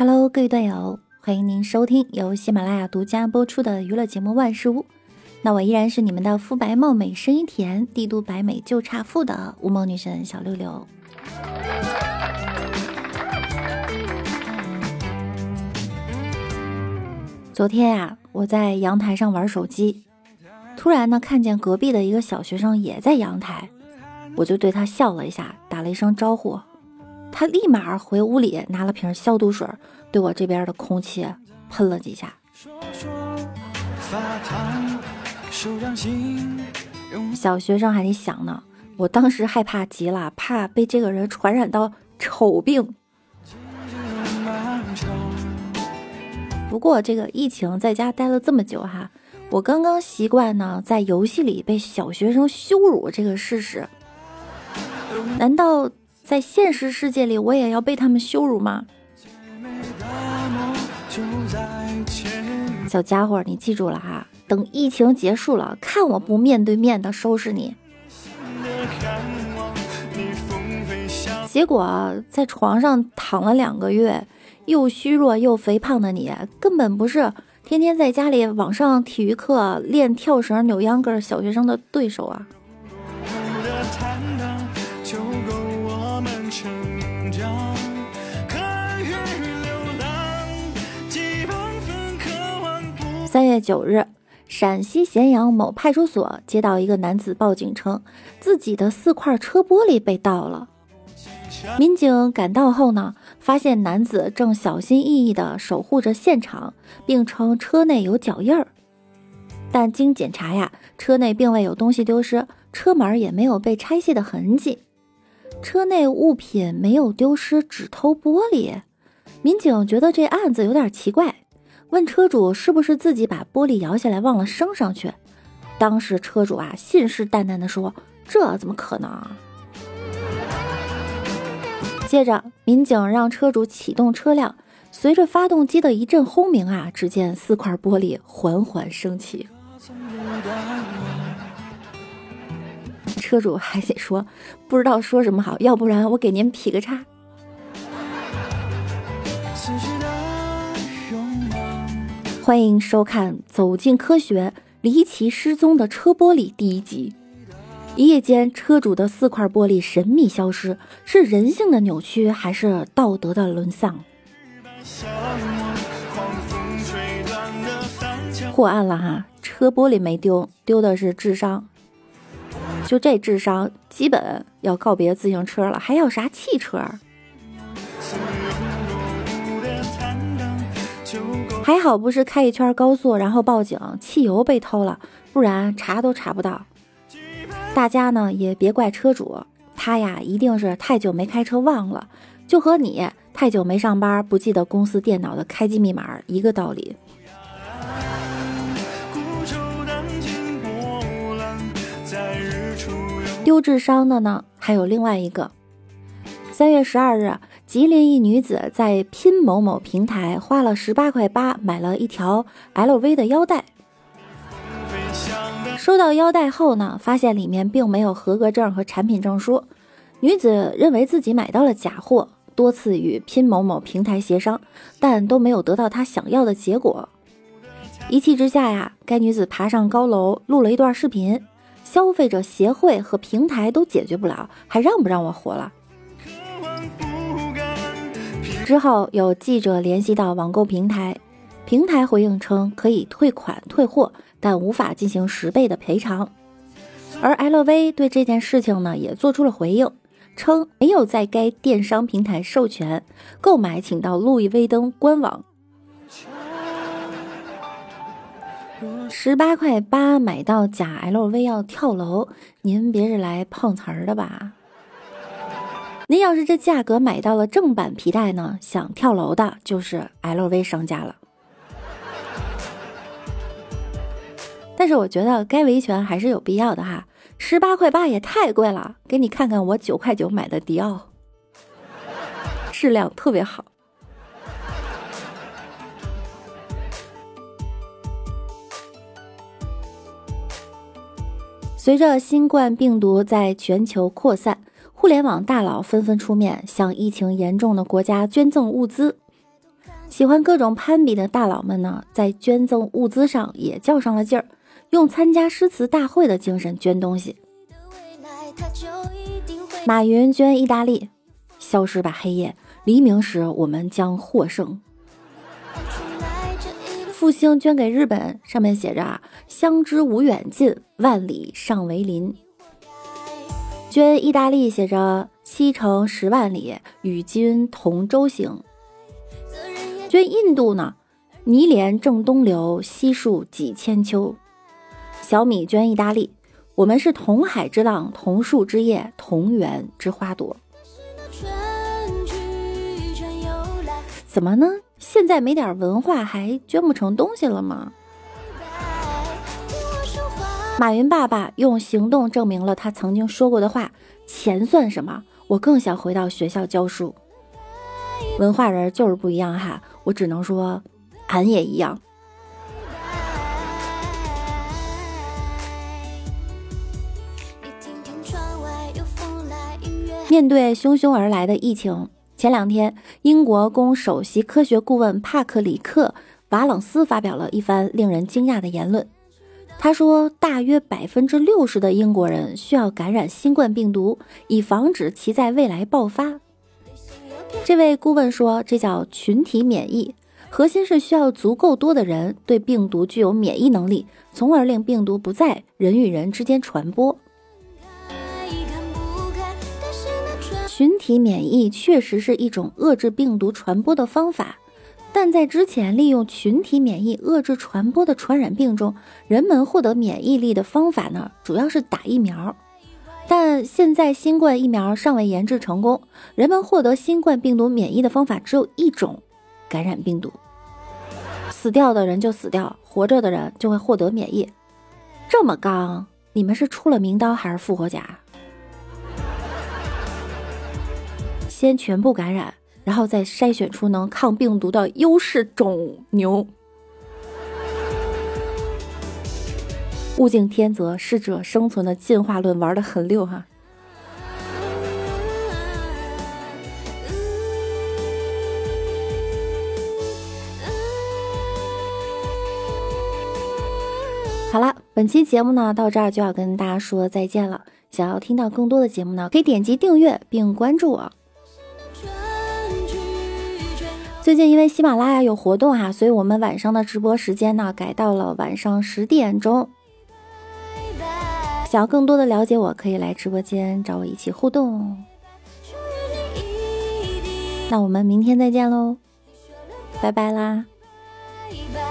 Hello，各位队友，欢迎您收听由喜马拉雅独家播出的娱乐节目《万事屋》。那我依然是你们的肤白貌美、声音甜、帝都白美就差富的乌蒙女神小六六。昨天呀，我在阳台上玩手机，突然呢，看见隔壁的一个小学生也在阳台，我就对他笑了一下，打了一声招呼。他立马回屋里拿了瓶消毒水，对我这边的空气喷了几下。小学生还得想呢，我当时害怕极了，怕被这个人传染到丑病。不过这个疫情在家待了这么久哈，我刚刚习惯呢，在游戏里被小学生羞辱这个事实。难道？在现实世界里，我也要被他们羞辱吗？小家伙，你记住了哈，等疫情结束了，看我不面对面的收拾你。结果在床上躺了两个月，又虚弱又肥胖的你，根本不是天天在家里网上体育课练跳绳、扭秧歌小学生的对手啊！三月九日，陕西咸阳某派出所接到一个男子报警称，自己的四块车玻璃被盗了。民警赶到后呢，发现男子正小心翼翼地守护着现场，并称车内有脚印儿。但经检查呀，车内并未有东西丢失，车门也没有被拆卸的痕迹，车内物品没有丢失，只偷玻璃。民警觉得这案子有点奇怪。问车主是不是自己把玻璃摇下来忘了升上去？当时车主啊信誓旦旦地说：“这怎么可能？”接着，民警让车主启动车辆，随着发动机的一阵轰鸣啊，只见四块玻璃缓缓升起。车主还得说不知道说什么好，要不然我给您劈个叉。欢迎收看《走进科学：离奇失踪的车玻璃》第一集。一夜间，车主的四块玻璃神秘消失，是人性的扭曲，还是道德的沦丧？破案了哈，车玻璃没丢，丢的是智商。就这智商，基本要告别自行车了，还要啥汽车？还好不是开一圈高速，然后报警，汽油被偷了，不然查都查不到。大家呢也别怪车主，他呀一定是太久没开车忘了，就和你太久没上班不记得公司电脑的开机密码一个道理。丢智商的呢，还有另外一个。三月十二日。吉林一女子在拼某某平台花了十八块八买了一条 LV 的腰带，收到腰带后呢，发现里面并没有合格证和产品证书。女子认为自己买到了假货，多次与拼某某平台协商，但都没有得到她想要的结果。一气之下呀，该女子爬上高楼录了一段视频：消费者协会和平台都解决不了，还让不让我活了？之后有记者联系到网购平台，平台回应称可以退款退货，但无法进行十倍的赔偿。而 LV 对这件事情呢也做出了回应，称没有在该电商平台授权购买，请到路易威登官网。十八块八买到假 LV 要跳楼，您别是来碰瓷儿的吧？您要是这价格买到了正版皮带呢，想跳楼的就是 LV 商家了。但是我觉得该维权还是有必要的哈，十八块八也太贵了。给你看看我九块九买的迪奥，质量特别好。随着新冠病毒在全球扩散。互联网大佬纷纷出面向疫情严重的国家捐赠物资。喜欢各种攀比的大佬们呢，在捐赠物资上也较上了劲儿，用参加诗词大会的精神捐东西。马云捐意大利，消失吧黑夜，黎明时我们将获胜。复兴捐给日本，上面写着“相知无远近，万里尚为邻”。捐意大利，写着“西程十万里，与君同舟行”。捐印度呢？泥莲正东流，西树几千秋。小米捐意大利，我们是同海之浪，同树之叶，同源之花朵。怎么呢？现在没点文化还捐不成东西了吗？马云爸爸用行动证明了他曾经说过的话：钱算什么？我更想回到学校教书。文化人就是不一样哈，我只能说，俺也一样。面对汹汹而来的疫情，前两天，英国供首席科学顾问帕克里克·瓦朗斯发表了一番令人惊讶的言论。他说，大约百分之六十的英国人需要感染新冠病毒，以防止其在未来爆发。这位顾问说：“这叫群体免疫，核心是需要足够多的人对病毒具有免疫能力，从而令病毒不在人与人之间传播。体免疫确实是一种遏制病毒传播的方法，但在之前利用群体免疫遏制传播的传染病中，人们获得免疫力的方法呢，主要是打疫苗。”但现在新冠疫苗尚未研制成功，人们获得新冠病毒免疫的方法只有一种：感染病毒，死掉的人就死掉，活着的人就会获得免疫。这么刚，你们是出了名刀还是复活甲？先全部感染，然后再筛选出能抗病毒的优势种牛。物竞天择，适者生存的进化论玩的很溜哈。好了，本期节目呢到这儿就要跟大家说再见了。想要听到更多的节目呢，可以点击订阅并关注我。最近因为喜马拉雅有活动哈，所以我们晚上的直播时间呢改到了晚上十点钟。想要更多的了解我，可以来直播间找我一起互动。那我们明天再见喽，拜拜啦！拜拜